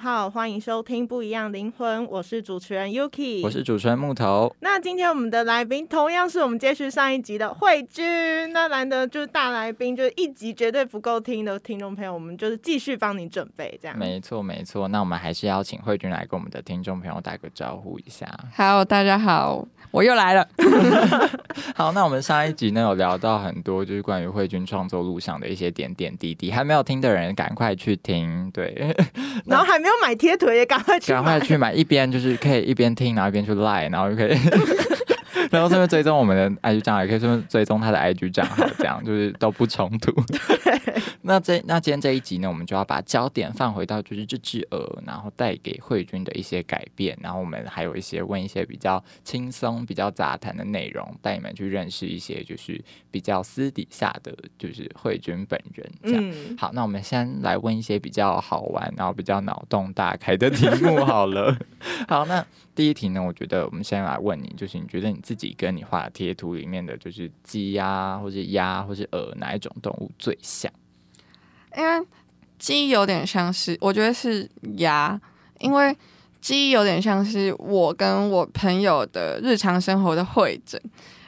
友，下午好，欢迎收听《不一样灵魂》，我是主持人 Yuki，我是主持人木头。那今天我们的来宾同样是我们接续上一集的慧君，那难得就是大来宾，就是一集绝对不够听的听众朋友，我们就是继续帮你准备这样。没错，没错。那我们还是邀请慧君来跟我们的听众朋友打个招呼一下。Hello，，大家好，我又来了。好，那我们上一集呢有聊到很多，就是关于慧君创作路上的一些点点滴滴，还没有听的人赶快去听。对，然后还没有买贴腿也赶快去，赶快去买，一边就是可以一边听，然后一边去 like，然后就可以。然后顺便追踪我们的 IG 账号，也可以顺便追踪他的 IG 账号，这样就是都不冲突。那这那今天这一集呢，我们就要把焦点放回到就是这只鹅，然后带给慧君的一些改变，然后我们还有一些问一些比较轻松、比较杂谈的内容，带你们去认识一些就是比较私底下的就是慧君本人。这样、嗯，好，那我们先来问一些比较好玩，然后比较脑洞大开的题目好了。好，那第一题呢，我觉得我们先来问你，就是你觉得你自己跟你画的贴图里面的就是鸡呀，或是鸭，或是鹅，哪一种动物最像？因为鸡有点像是，我觉得是鸭，因为鸡有点像是我跟我朋友的日常生活的会诊，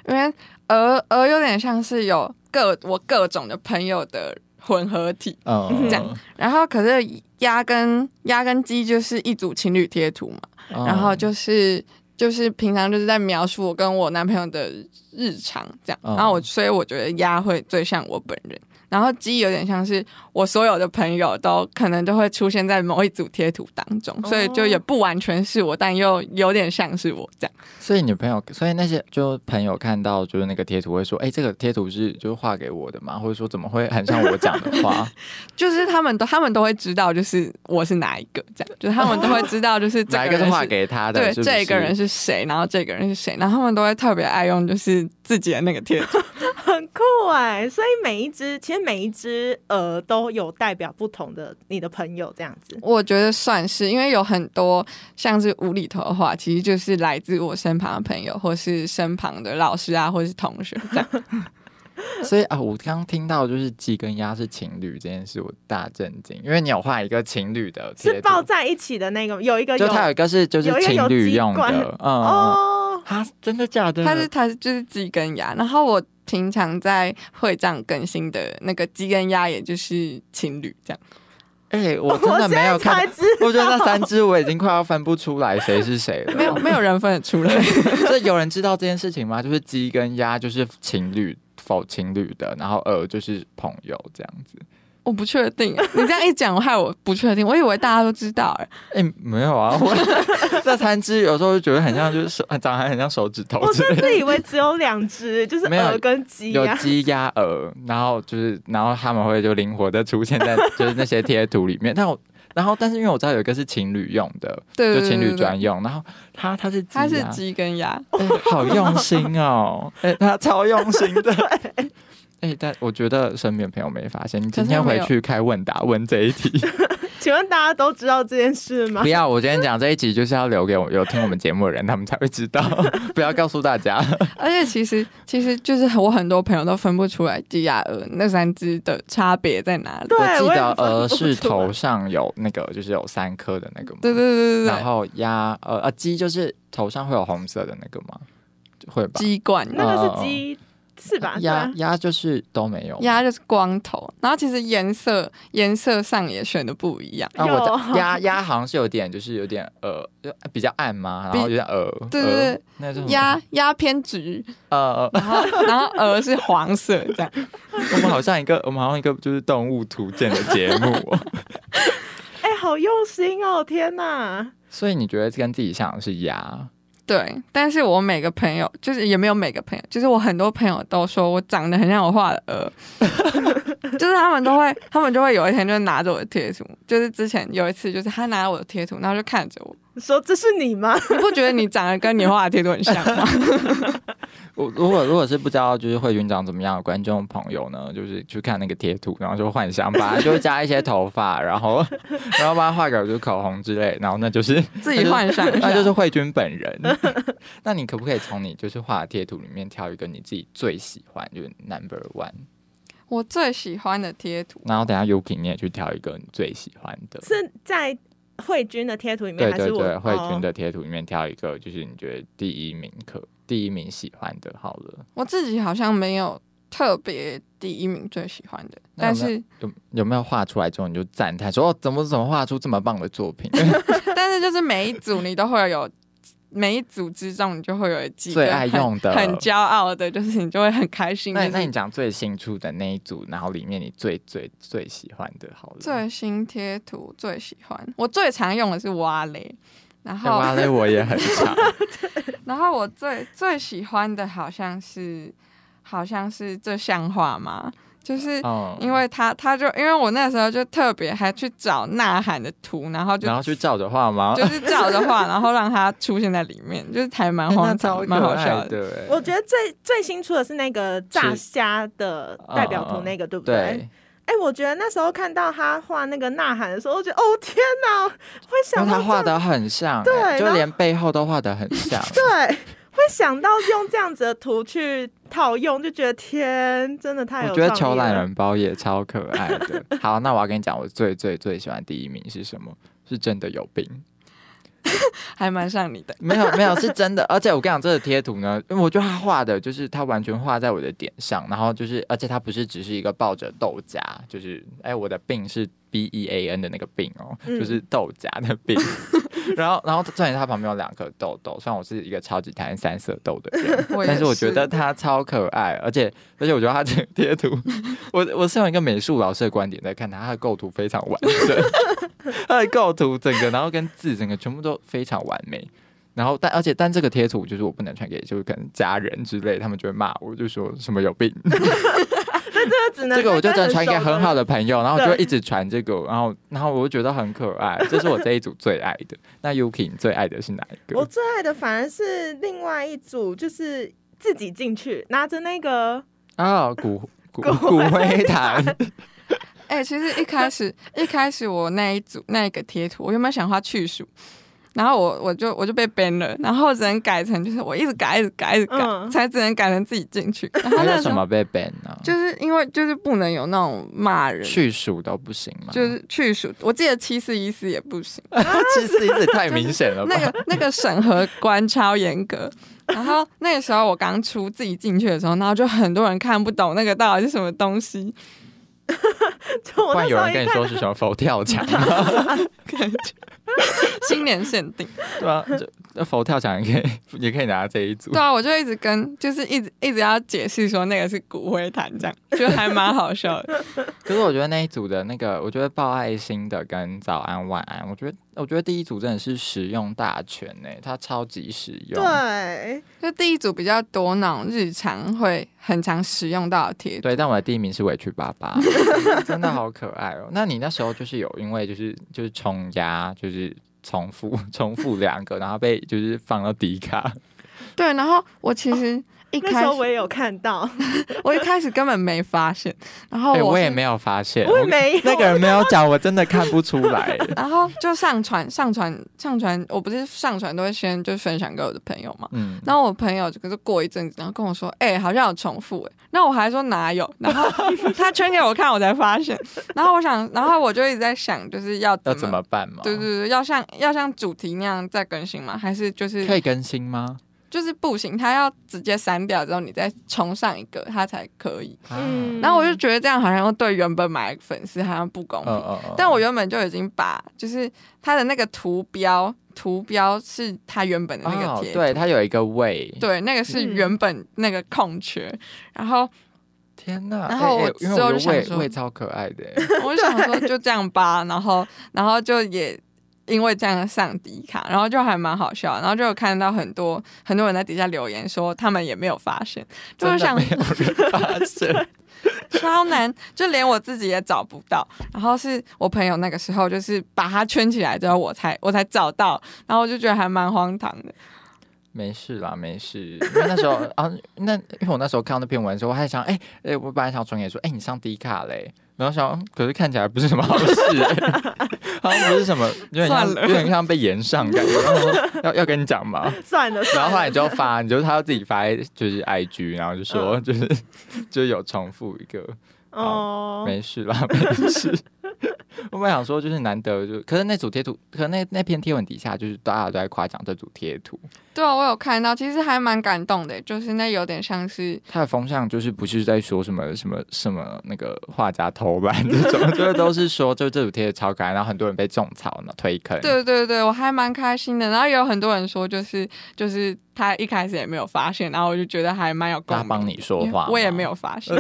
因为鹅鹅有点像是有各我各种的朋友的混合体，嗯，这样然后可是鸭跟鸭跟鸡就是一组情侣贴图嘛，嗯然后就是就是平常就是在描述我跟我男朋友的日常这样，嗯然后我所以我觉得鸭会最像我本人，然后鸡有点像是我所有的朋友都可能都会出现在某一组贴图当中，所以就也不完全是我，但又有点像是我这样。所以你朋友，所以那些就朋友看到就是那个贴图会说，哎、这个贴图是就是画给我的嘛，或者说怎么会很像我讲的话？就是他们都他们都会知道，就是我是哪一个这样，就是他们都会知道，就是这哪一个是画给他的？对，是不是这个人是谁，然后这个人是谁，然后他们都会特别爱用就是自己的那个贴图。很酷哎！所以每一只其实每一只鹅都有代表不同的你的朋友这样子。我觉得算是，因为有很多像是无厘头的话，其实就是来自我身旁的朋友，或是身旁的老师啊，或是同学这样。所以啊，我刚刚听到就是鸡跟鸭是情侣这件事，我大震惊，因为你有画一个情侣的，是抱在一起的那个，有一个有就它有一个是就是情侣用的，嗯，哦，啊，真的假的？它是它是就是鸡跟鸭，然后我平常在会长更新的那个鸡跟鸭，也就是情侣这样。哎、我真的没有看到，我觉得那三只我已经快要分不出来谁是谁了。没有没有人分得出来。所以有人知道这件事情吗？就是鸡跟鸭就是情侣否情侣的，然后鹅就是朋友这样子。我不确定，你这样一讲，我害我不确定。我以为大家都知道、哎，哎、没有啊，我那三只有时候就觉得很像，就是手长得很像手指头我之类的。甚至以为只有两只，就是没有鹅跟鸡有、鸡鸭鹅，然后就是，然后他们会就灵活的出现在就是那些贴图里面。但我，然后但是因为我知道有一个是情侣用的，就情侣专用，然后它它是鸡它是鸡跟鸭。哎好用心哦，哎、他超用心的。哎、但我觉得身边朋友没发现，你今天回去开问答问这一题，请问大家都知道这件事吗不？要，我今天讲这一集就是要留给我有听我们节目的人，他们才会知道，不要告诉大家。而且其实其实就是我很多朋友都分不出来鸡鸭鹅那三只的差别在哪里。对我记得鹅是头上有那个，就是有三颗的那个嘛。对对对对对，然后鸭呃呃鸡就是头上会有红色的那个吗？会吧？鸡冠那个哦是鸡是吧？鸭啊鸭就是都没有。鸭就是光头，然后其实颜色颜色上也选的不一样。啊，我鸭鸭好像是有点，就是有点呃，就比较暗嘛，然后有点鹅，对对对鸭鸭偏橘，呃，然后然后鹅是黄色这样。我们好像一个，我们好像一个就是动物图鉴的节目哦、哎、好用心哦！天哪，所以你觉得跟自己像的是鸭？对，但是我每个朋友就是也没有每个朋友，就是我很多朋友都说我长得很像我画的鹅，就是他们都会，他们就会有一天就拿着我的贴图，就是之前有一次就是他拿我的贴图，然后就看着我，说这是你吗？你不觉得你长得跟你画的贴图很像吗？我如果如果是不知道就是慧君长怎么样的观众朋友呢，就是去看那个贴图，然后就幻想吧，就加一些头发，然后然后把它画个就是口红之类，然后那就是自己幻想，那就是慧君本人。那你可不可以从你就是画的贴图里面挑一个你自己最喜欢，就是 number one？我最喜欢的贴图。然后等下 Yuki 你也去挑一个你最喜欢的。是在慧君的贴图里面，还是我对对对，慧君哦的贴图里面挑一个，就是你觉得第一名可第一名喜欢的，好了。我自己好像没有特别第一名最喜欢的，但是有有没有画出来之后你就赞叹说哦，怎么怎么画出这么棒的作品？但是就是每一组你都会有。每一组之中，你就会有几个最用的很骄傲的，就是你就会很开心。那就是那你讲最新出的那一组，然后里面你最最最喜欢的，好了。最新贴图最喜欢，我最常用的是蛙雷，然那后蛙雷我也很常，然后我最最喜欢的好像是好像是这像画吗？就是嗯，因为他他就因为我那时候就特别还去找呐喊的图，然后就然后去照着画吗？就是照着画，然后让他出现在里面，就是还蛮荒唐，蛮好笑的。的欸。我觉得最最新出的是那个炸虾的代表图，那个对不对？对，哎、我觉得那时候看到他画那个呐喊的时候，我觉得 哦天哪，会想到他画的很像欸，对就连背后都画的很像。对，会想到用这样子的图去套用，就觉得天，真的太有我觉得创意了求懒人包也超可爱的。好，那我要跟你讲，我最最最喜欢第一名是什么？是真的有病。还蛮像你的。没有没有是真的，而且我跟你讲，这个贴图呢，因为我觉得他画的就是他完全画在我的点上，然后就是，而且他不是只是一个抱着豆荚，就是哎，我的病是 B E A N 的那个病哦，嗯就是豆荚的病。然后然后重点他旁边有两颗痘痘，虽然我是一个超级讨厌三色豆的人，但是我是觉得他超可爱，而且而且我觉得他这个贴图，我我是用一个美术老师的观点在看他，他的构图非常完整，它的构图整个，然后跟字整个全部都非常完美。然后但而且但这个贴图就是我不能传给就是可能家人之类，他们就会骂我，就说什么有病。这个只能这个我就真的传给很好的。朋友，然后我就一直传这个，然后然后我就觉得很可爱，这是我这一组最爱的。那 Yuki 你最爱的是哪一个？我最爱的反而是另外一组，就是自己进去拿着那个，啊，骨骨骨骨灰坛，哎、其实一开始一开始我那一组那一个贴图，我原本想画去鼠，然后我我就我就被 ban 了，然后只能改成就是我一直改一直改一直改，嗯才只能改成自己进去。然那什么被 ban 呢？就是因为就是不能有那种骂人，去鼠都不行吗？就是去鼠，我记得七四一四也不行。七四一四太明显了吧？那个那个审核官超严格。然后那个时候我刚出自己进去的时候，然后就很多人看不懂那个到底是什么东西，就我那不然有人跟你说是什么佛跳墙吗？新年限定。对啊，就那佛跳墙也可以，也可以拿这一组对。啊，我就一直跟，就是一直一直要解释说那个是骨灰坛，这样就还蛮好笑的。可是我觉得那一组的那个，我觉得抱爱心的跟早安晚安，我觉得我觉得第一组真的是实用大全呢，它超级实用。对，就第一组比较多那种日常会很常使用到的贴图。对，但我的第一名是委屈爸爸，真的好可爱哦。那你那时候就是有因为就是就是冲压，就是是重复 重复两个，然后被就是放到底卡，对，然后我其实一开始那时候我也有看到，我一开始根本没发现，然后哎、我也没有发现，我也没有那个人没有讲，我真的看不出来。然后就上传上传上传，我不是上传都会先就分享给我的朋友嘛。嗯，然后我朋友可是过一阵子，然后跟我说：“哎、好像有重复哎。”那我还说哪有？然后 他圈给我看，我才发现。然后我想，然后我就一直在想，就是要怎要怎么办嘛？对对对，要像要像主题那样再更新吗？还是就是可以更新吗？就是不行，他要直接删掉之后，你再重上一个，他才可以。嗯然后我就觉得这样好像对原本买的粉丝好像不公平。嗯嗯嗯。但我原本就已经把就是他的那个图标，图标是他原本的那个哦贴图、对，它有一个位。对，那个是嗯原本那个空缺，然后天呐！然后我哎哎因为之后就想说胃胃超可爱的。哎 我就想说就这样吧，然后然后就也因为这样上迪卡，然后就还蛮好笑，然后就有看到很多很多人在底下留言说他们也没有发现，就是想没有人发现。超难，就连我自己也找不到。然后是我朋友那个时候就是把它圈起来之后，我才我才找到，然后我就觉得还蛮荒唐的。没事啦，没事。因为那时候啊，那因为我那时候看到那篇文的时候，我还想，哎、哎、我本来想传给你说，哎、你上低卡嘞。然后想，嗯可是看起来不是什么好事、哎好像不是什么，有点像，有点像被延上感觉。要要跟你讲吗？算了，然后后来你就发，你就他要自己发，就是 IG，然后就说就是、就是有重复一个，哦，没事啦，没事。我本想说就是难得就，可是那组贴图，可是那那篇贴文底下就是大家都在夸奖这组贴图，对啊，我有看到，其实还蛮感动的，就是那有点像是他的风向就是不是在说什么什么什么那个画家偷懒这种，就是都是说就这组贴的超可爱，然后很多人被种草呢推坑，对对对，我还蛮开心的。然后也有很多人说，就是就是他一开始也没有发现，然后我就觉得还蛮有共鸣。他帮你说话我也没有发现。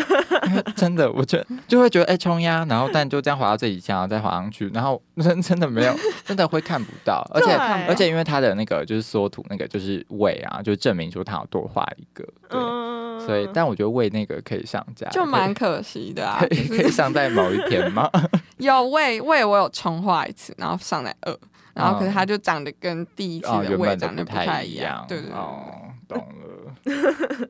真的，我觉得就会觉得哎冲呀，然后但就这样滑到这一下，然后再滑上去，然后真真的没有，真的会看不到，而且而且因为他的那个就是缩图那个就是尾啊，就证明说他有多画一个，对，嗯所以但我觉得喂那个可以上架，就蛮可惜的啊 可，以上在某一天吗？有喂喂我有重画一次，然后上在二，然后可是嗯它就长得跟第一次哦，的原胃长得不太一样，对对对。哦，懂了。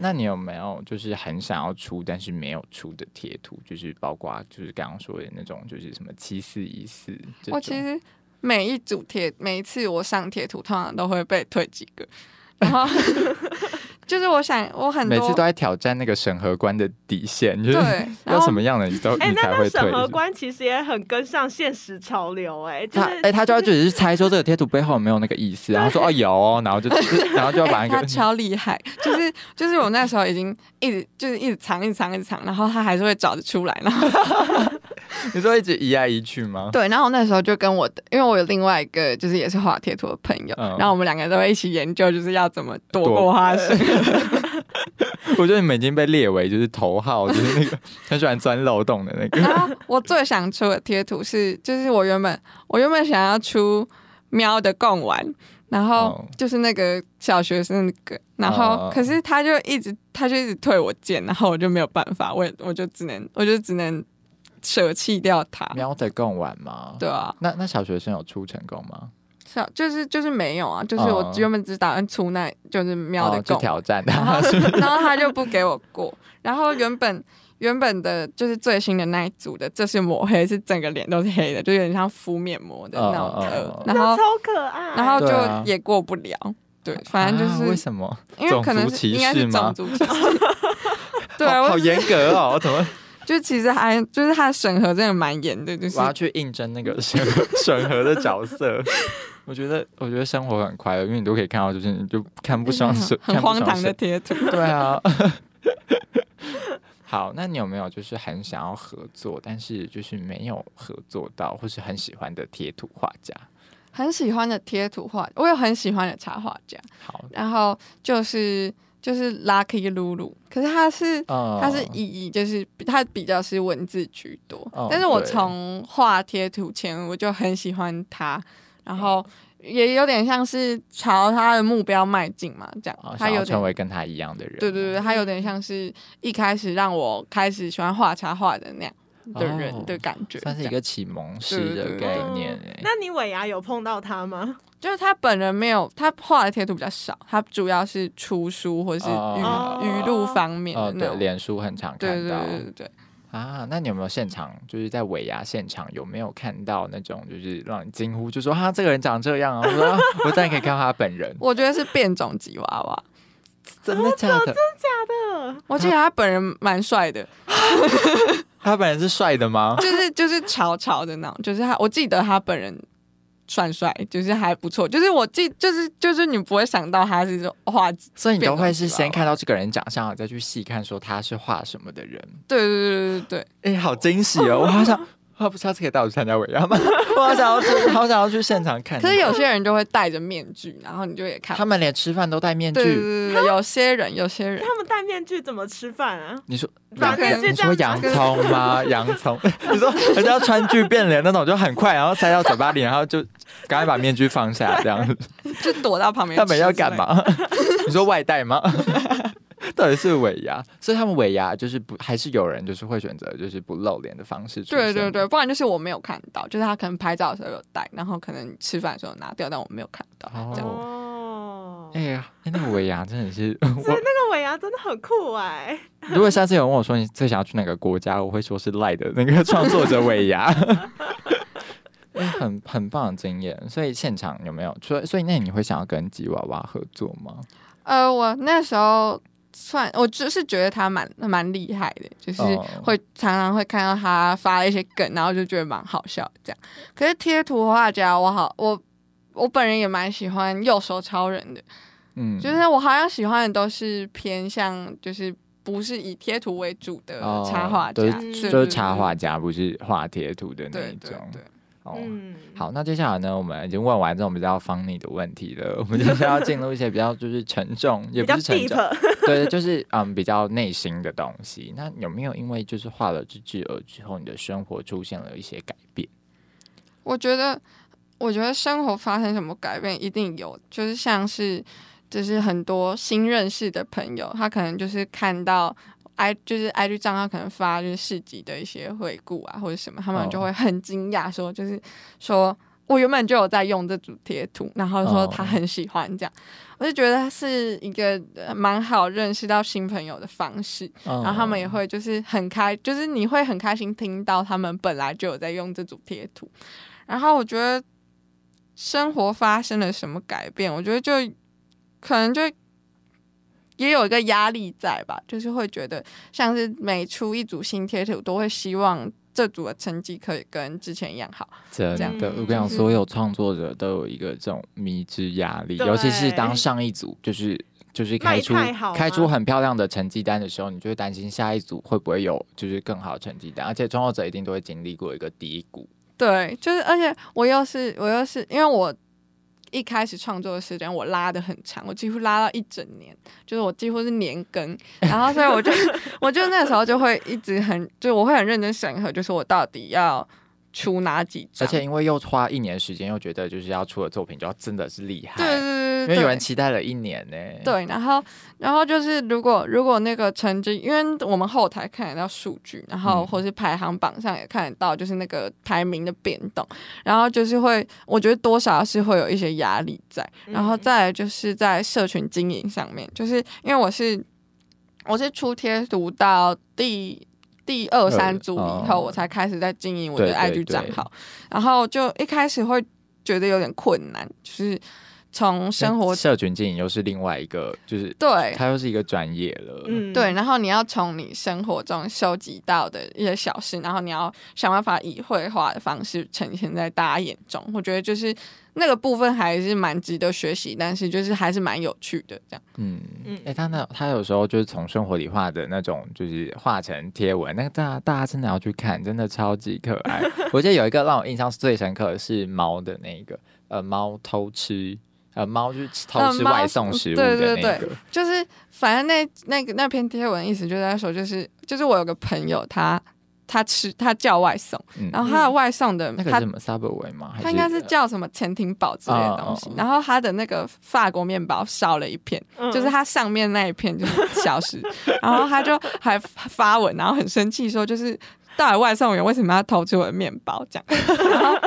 那你有没有就是很想要出但是没有出的贴图？就是包括就是刚刚说的那种，就是什么七四一四。我其实每一组贴，每一次我上贴图，通常都会被退几个，然后 就是我想我很多每次都在挑战那个审核官的底线，就是 要什么样的你都哎、你那那才会。审核官其实也很跟上现实潮流、哎，就是他哎、他就要只是猜说这个贴图背后有没有那个意思，然后说哦有哦，然后就然后就要把那个、超厉害，就是就是我那时候已经一直就是一直藏一直藏一直藏，然后他还是会找得出来，然后 你说一直移来移去吗？对，然后我那时候就跟我的，因为我有另外一个就是也是画贴图的朋友，嗯然后我们两个都会一起研究，就是要怎么躲过他的。我觉得你们已经被列为就是头号，就是那个 很喜欢钻漏洞的那个。然后我最想出的贴图是，就是我原本我原本想要出喵的贡丸，然后哦就是那个小学生那个，然后哦可是他就一直他就一直退我件，然后我就没有办法，我也我就只能我就只能舍弃掉它。喵的贡丸吗？对啊，那那小学生有出成功吗？小就是就是没有啊，就是我哦原本只打算出那就是喵的哦，去贡丸，挑战然后他，然后他就不给我过，然后原本。原本的就是最新的那一组的，这是抹黑，是整个脸都是黑的，就有点像敷面膜的那种然后超可爱，然后就也过不了。对，反正就啊为什么？因为可能种族歧是应该是视吗种族歧视。对，好严格哦，我怎么就其实还就是他的审核真的蛮严的，就是我要去应征那个 审核审核的角色？我觉得，我觉得生活很快乐，因为你都可以看到，就是你就看不上是 很荒唐的。贴图。对啊。好，那你有没有就是很想要合作，但是就是没有合作到，或是很喜欢的贴图画家？很喜欢的贴图画，我有很喜欢的插画家，好，然后就是就是 Lucky Lulu，可是他是嗯他是以以就是他比较是文字居多，哦但是我从画贴图前我就很喜欢他，然后也有点像是朝他的目标迈进嘛，这样哦他有成为跟他一样的人。对对对，他有点像是一开始让我开始喜欢画插画的那样。的人哦的感觉，算是一个启蒙式的对对对概念哎。那你尾牙有碰到他吗？就是他本人没有，他画的贴图比较少，他主要是出书或是语哦语录方面的哦，对，脸书很常对对看到对对对，啊。那你有没有现场，就是在尾牙现场有没有看到那种，就是让你惊呼，就说哈，这个人长这样啊？我说啊我当然可以看到他本人，我觉得是变种吉娃娃。真的假的？真的假的，我记得他本人蛮帅的，他本人是帅的吗？就是就是潮潮的那种，就是他，我记得他本人算帅，就是还不错，就是我记就是就是你不会想到他是这种画，所以你都会是先看到这个人长相，再去细看说他是画什么的人。对对对对对，哎、好惊喜哦！我好想，他不下次可以带我去参加尾牙吗？我好想要去，好想要去现场看。可是有些人就会戴着面具，然后你就也看他们连吃饭都戴面具。对对，有些人有些人他们戴面具怎么吃饭啊？你说你说洋葱吗？洋葱？你说人家川剧变脸那种就很快，然后塞到嘴巴里，然后就赶快把面具放下，这样子。就躲到旁边。他们要干？嘛？你说外带吗？到底是尾牙，所以他们尾牙就是不，还是有人就是会选择就是不露脸的方式出。对对对，不然就是我没有看到，就是他可能拍照的时候有戴，然后可能吃饭的时候拿掉，但我没有看到。哦这样哦，哎呀，哎那个尾牙 真的是所以。那个尾牙真的很酷哎、如果下次有人问我说你最想要去哪个国家，我会说是赖的那个创作者尾牙。哎很很棒的经验，所以现场有没有？所以所以那你会想要跟吉娃娃合作吗？呃，我那时候算，我就是觉得他蛮蛮厉害的，就是哦会常常会看到他发一些梗，然后就觉得蛮好笑这样。可是贴图画家，我好我我本人也蛮喜欢右手超人的，嗯，就是我好像喜欢的都是偏向就是。不是以贴图为主的哦插画家，就是插画家，不是画贴图的那一种。对对，哦，嗯，好，那接下来呢，我们已经问完这种比较 funny 的问题了，我们接下来要进入一些比较就是沉重，也不是沉重，对，就是嗯比较内心的东西。那有没有因为就是画了这只鹅之后，你的生活出现了一些改变？我觉得，我觉得生活发生什么改变一定有，就是像是，就是很多新认识的朋友，他可能就是看到 i 就是 IG 账号可能发就是市集的一些回顾啊或者什么，他们就会很惊讶说，就是说我原本就有在用这组贴图，然后说他很喜欢这样，我就觉得是一个呃蛮好认识到新朋友的方式。然然后他们也会就是很开，就是你会很开心听到他们本来就有在用这组贴图。然后我觉得生活发生了什么改变，我觉得就可能就也有一个压力在吧，就是会觉得像是每出一组新贴图，都会希望这组的成绩可以跟之前一样好。真这样的，我跟你讲，所有创作者都有一个这种迷之压力，尤其是当上一组就是就是开出开出很漂亮的成绩单的时候，你就会担心下一组会不会有就是更好的成绩单，而且创作者一定都会经历过一个低谷。对，就是而且我又是我又是因为我一开始创作的时间我拉的很长，我几乎拉到一整年，就是我几乎是年更，然后所以我就 我就那时候就会一直很就我会很认真审核，就是我到底要出哪几张，而且因为又花一年时间，又觉得就是要出的作品就要真的是厉害，对对因为有人期待了一年呢。对，然后然后就是如果如果那个成绩，因为我们后台看得到数据，然后嗯。或是排行榜上也看得到，就是那个排名的变动，然后就是会，我觉得多少是会有一些压力在，然后嗯再来就是在社群经营上面，就是因为我是我是出贴读到第。第二三组以后，哦。我才开始在经营我的 IG 账号，然后就一开始会觉得有点困难，就是从生活社群经营又是另外一个，就是对它又是一个专业了。嗯对，，然后你要从你生活中收集到的一些小事，然后你要想办法以绘画的方式呈现在大家眼中。我觉得就是那个部分还是蛮值得学习，但是就是还是蛮有趣的这样。嗯嗯哎、他那他有时候就是从生活里画的那种，就是画成贴文，那个大家大家真的要去看，真的超级可爱。我记得有一个让我印象最深刻的是猫的那个，呃，猫偷吃，呃，猫就是偷吃外送食物的对那个，对对就是反正那那个那篇贴文意思就在说，就是就是我有个朋友他。他吃他叫外送，嗯然后他的外送的、他那个是什么 Subway 吗？他应该是叫什么潜艇堡之类的东西然后他的那个法国面包少了一片，嗯就是它上面那一片就是消失，然后他就还发文，然后很生气说，就是到底外送员为什么要偷吃我的面包？这样，然 后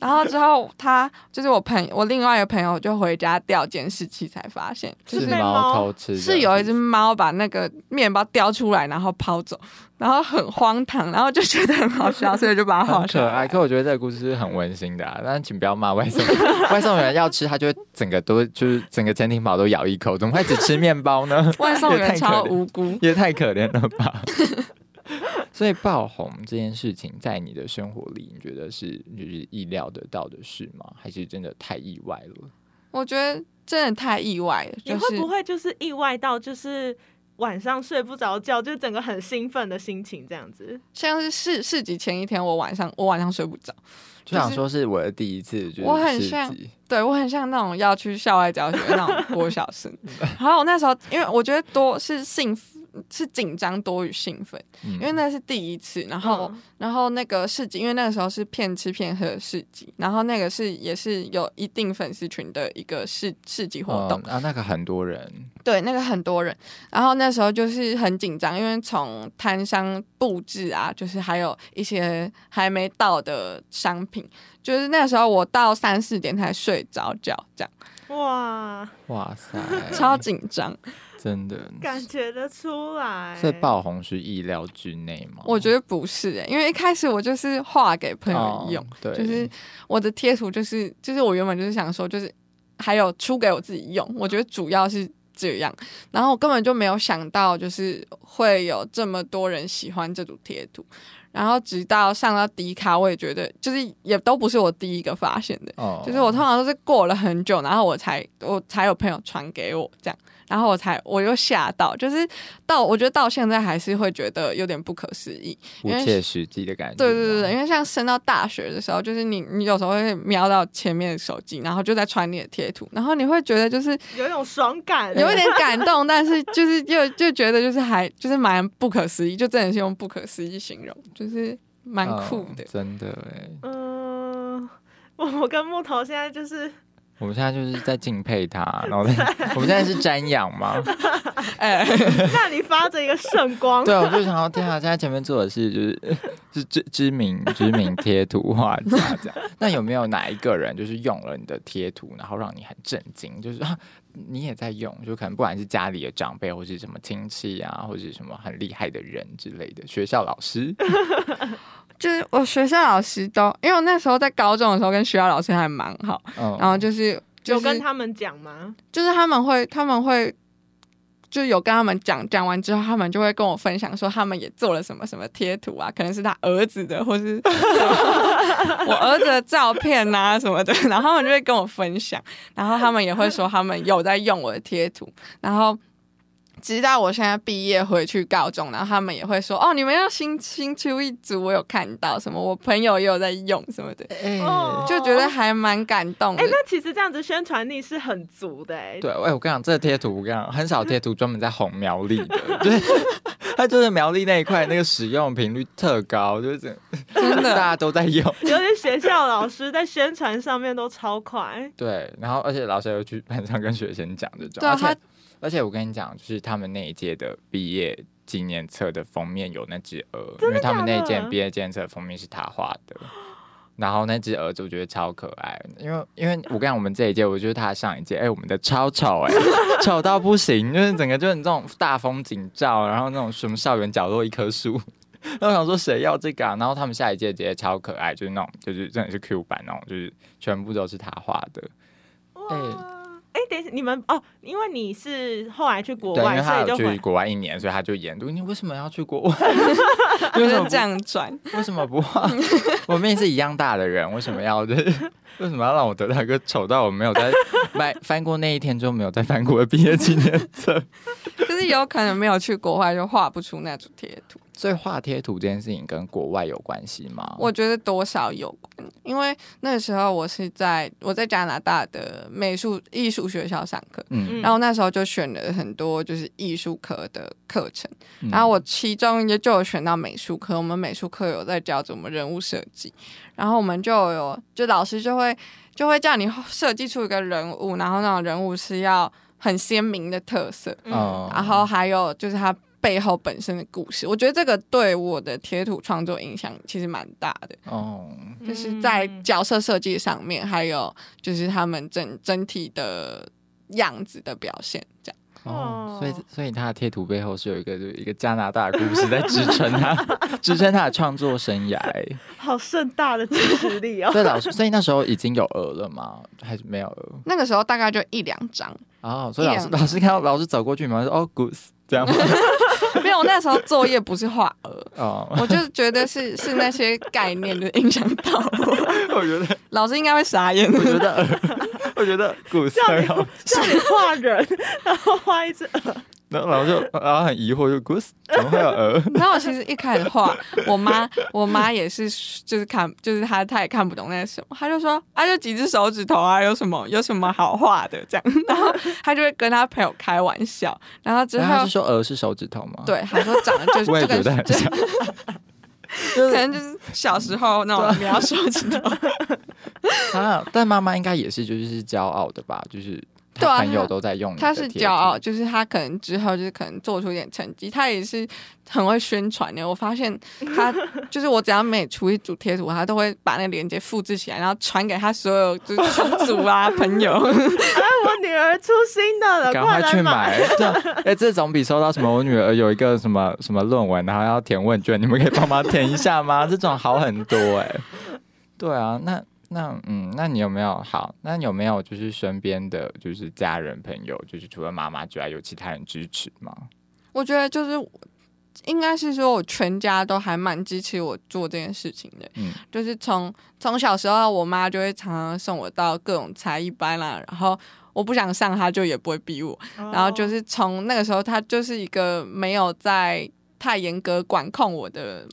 然后之后他就是我朋我另外一个朋友就回家调监视器才发现，就是猫猫偷吃，是有一只猫把那个面包叼出来，然后抛走，然后很荒唐，然后就觉得很好笑，所以就把它画下来很可爱。。可我觉得这个故事是很温馨的啊，但是请不要骂外送员，外送员要吃他就会整个都就是整个煎饼堡都咬一口，怎么会只吃面包呢？外送员超无辜，也太可怜了吧！所以爆红这件事情，在你的生活里，你觉得是就是意料得到的事吗？还是真的太意外了？我觉得真的太意外了。你会不会就是意外到就是晚上睡不着觉，就整个很兴奋的心情这样子？像是市市集前一天，我晚上我晚上睡不着，就想说是我的第一次，就是我很像对我很像那种要去校外教学那种国小生。然后我那时候，因为我觉得多是兴奋是紧张多于兴奋，嗯因为那是第一次。然后，嗯然后那个市集，因为那个时候是骗吃骗喝的市集，然后那个是也是有一定粉丝群的一个市市集活动。嗯啊，那个很多人，对，那个很多人，然后那时候就是很紧张，因为从摊商布置啊，就是还有一些还没到的商品，就是那个时候我到三四点才睡着觉，这样哇，哇塞，超紧张。真的。感觉得出来。所以爆红是意料之内吗？我觉得不是、欸，因为一开始我就是画给朋友用，哦对，就是我的贴图就是就是我原本就是想说就是还有出给我自己用，我觉得主要是这样，然后我根本就没有想到就是会有这么多人喜欢这组贴图，然后直到上到迪卡，我也觉得就是也都不是我第一个发现的，哦就是我通常都是过了很久，然后我才我才有朋友传给我这样，然后我才我又吓到，就是到我觉得到现在还是会觉得有点不可思议，不因为切实际的感觉。对对对对，，因为像升到大学的时候，就是你你有时候会瞄到前面的手机，然后就在传你的贴图，然后你会觉得就是有一种爽感，有一点感动，但是就是又 就觉得就是还就是蛮不可思议，就真的是用不可思议形容，就是蛮酷的嗯。真的哎。嗯，我我跟木头现在就是我们现在就是在敬佩他，然后在 我们现在是瞻仰嘛。哎、那里发着一个圣光，对，我就想要天啊，现在前面做的是就是 是知知名知名贴图画家这样。那有没有哪一个人就是用了你的贴图，然后让你很震惊？就是啊，你也在用，就可能不管是家里的长辈，或是什么亲戚啊，或是什么很厉害的人之类的，学校老师。就是我学校老师都，因为我那时候在高中的时候跟学校老师还蛮好，嗯，然后就是就是有跟他们讲吗？就是他们会他们会。就有跟他们讲，讲完之后，他们就会跟我分享说，他们也做了什么什么贴图啊，可能是他儿子的，或是 我儿子的照片啊什么的，然后他们就会跟我分享，然后他们也会说他们有在用我的贴图，然后直到我现在毕业回去高中，然后他们也会说，哦，你们要新新出一组，我有看到什么，我朋友也有在用什么的，哦就觉得还蛮感动的哎、。那其实这样子宣传力是很足的哎、对，哎、我跟你讲，这个贴图我跟你讲，很少贴图专门在哄苗栗的，就是它就是苗栗那一块那个使用频率特高，就是真的 大家都在用。有些学校老师在宣传上面都超快，对，然后而且老师又去班上跟学生讲这种，对啊他而且我跟你讲，就是他们那一届的毕业纪念册的封面有那只鹅，因为他们那一届毕业纪念册封面是他画的。然后那只鹅子我觉得超可爱，因为因为我跟你讲，我们这一届，我觉得他上一届，哎、我们的超丑哎、丑到不行，就是整个就是那种大风景照，然后那种什么校园角落一棵树，然后我想说谁要这个啊？然后他们下一届直接超可爱，就是那种就是真的是 Q 版那种，就是全部都是他画的。哇！哎、等一下，你们哦，因为你是后来去国对，因外，为他有去所以就回国外一年，所以他就研读。你为什么要去国外？为什么不就是这？样转，为什么不画？我们也是一样大的人，为什么要就是为什么要让我得到一个丑到我没有在 翻翻过那一天就没有再翻过的毕业纪念册？就是有可能没有去国外就画不出那组贴图。所以画贴图这件事情跟国外有关系吗？我觉得多少有关，因为那时候我是在我在加拿大的美术艺术学校上课，嗯，嗯。然后那时候就选了很多就是艺术科的课程，嗯。然后我其中也就有选到美术课，我们美术课有在教怎么人物设计，然后我们就有就老师就会就会叫你设计出一个人物，然后那种人物是要很鲜明的特色，嗯哦。然后还有就是他背后本身的故事。我觉得这个对我的贴图创作影响其实蛮大的，哦，就是在嗯角色设计上面，还有就是他们整整体的样子的表现，这样。哦，所以哦所以他的贴图背后是有一个就是一个加拿大的故事在支撑他，支撑他的创作生涯。好盛大的支持力哦。所以老师，所以那时候已经有鹅了吗？还是没有鹅？那个时候大概就一两张，哦，所以老师老师看到老师走过去嘛，说哦，goose 这样吗？没有，那时候作业不是画鹅，哦，我就觉得是是那些概念就影响到我，我觉得老师应该会傻眼。我觉得，我觉得很好，叫你画人，然后画一只鹅，然后就然后很疑惑，就 goose 怎么会有鹅？然后我其实一开始画，我妈我妈也是，就是看，就是她她也看不懂那是什么，她就说啊，就几只手指头啊，有什么有什么好画的这样，然后她就会跟她朋友开玩笑，然后之后然后他是说鹅是手指头吗？，对她说长得就 是就跟就觉得很像。可能就是小时候那种描手指头，啊，但妈妈应该也是就是骄傲的吧？就是对啊她朋友都在用你的她是骄傲，就是他可能之后就是可能做出一点成绩，他也是很会宣传的。我发现他 就是我只要每出一组贴图，他都会把那个链接复制起来，然后传给他所有就是群组啊 朋友。哎，我女儿出新的了，赶快去买。哎、这总比收到什么我女儿有一个什么什么论文，然后要填问卷，你们可以帮忙填一下吗？这种好很多哎、对啊，那那嗯，那你有没有好？那你有没有就是身边的就是家人朋友，就是除了妈妈之外，有其他人支持吗？我觉得就是应该是说我全家都还蛮支持我做这件事情的。嗯，就是从从小时候，我妈就会常常送我到各种才艺班啦，然后我不想上，她就也不会逼我。哦然后就是从那个时候，她就是一个没有在太严格管控我的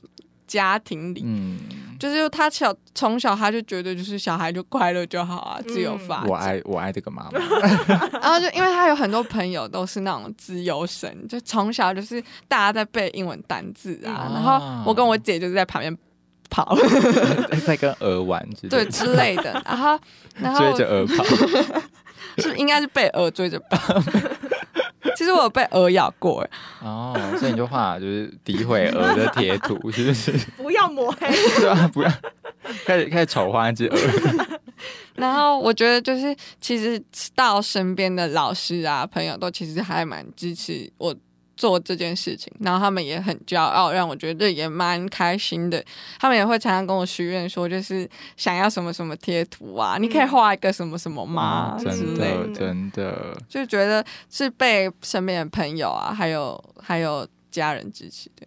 家庭里，嗯，就是他小从小他就觉得就是小孩就快乐就好啊，自由嗯发展。我爱我爱这个妈妈。然后就因为他有很多朋友都是那种自由神，就从小就是大家在背英文单字啊，嗯然后我跟我姐就是在旁边跑，在跟鹅玩之对，之类的，然后然后追着鹅跑。是应该是被鹅追着跑。其实我有被鹅咬过，哎哦，所以你就画就是诋毁鹅的贴图，是不是？不要抹黑，对啊，不要开始开始丑化那只鹅。然后我觉得就是其实到身边的老师啊朋友都其实还蛮支持我做这件事情，然后他们也很骄傲，让我觉得也蛮开心的。他们也会常常跟我许愿说，就是想要什么什么贴图啊，你可以画一个什么什么吗、真的真的，就觉得是被身边的朋友啊，还有还有家人支持的。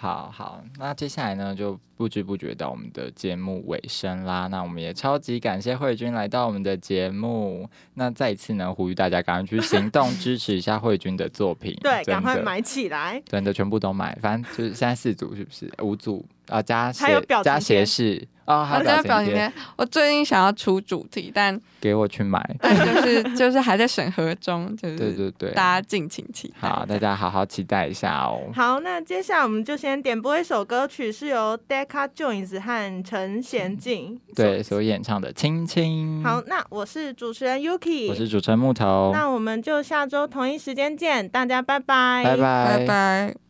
好好，那接下来呢，就不知不觉到我们的节目尾声啦。那我们也超级感谢慧君来到我们的节目。那再一次呢，呼吁大家赶快去行动 支持一下慧君的作品，对，赶快买起来。真的全部都买。反正就是现在四组是不是？五组啊，加还有斜加表情贴斜视哦，还有表情贴，我最近想要出主题，但给我去买。但就是就是还在审核中，就是对对对，大家敬请期待。好，大家好好期待一下哦。好，那接下来我们就先点播一首歌曲，是由 Decca Jones 和陈贤进对，所演唱的《亲亲》。好，，那我是主持人 Yuki，我是主持人木头，那我们就下周同一时间见，大家拜拜，拜拜拜。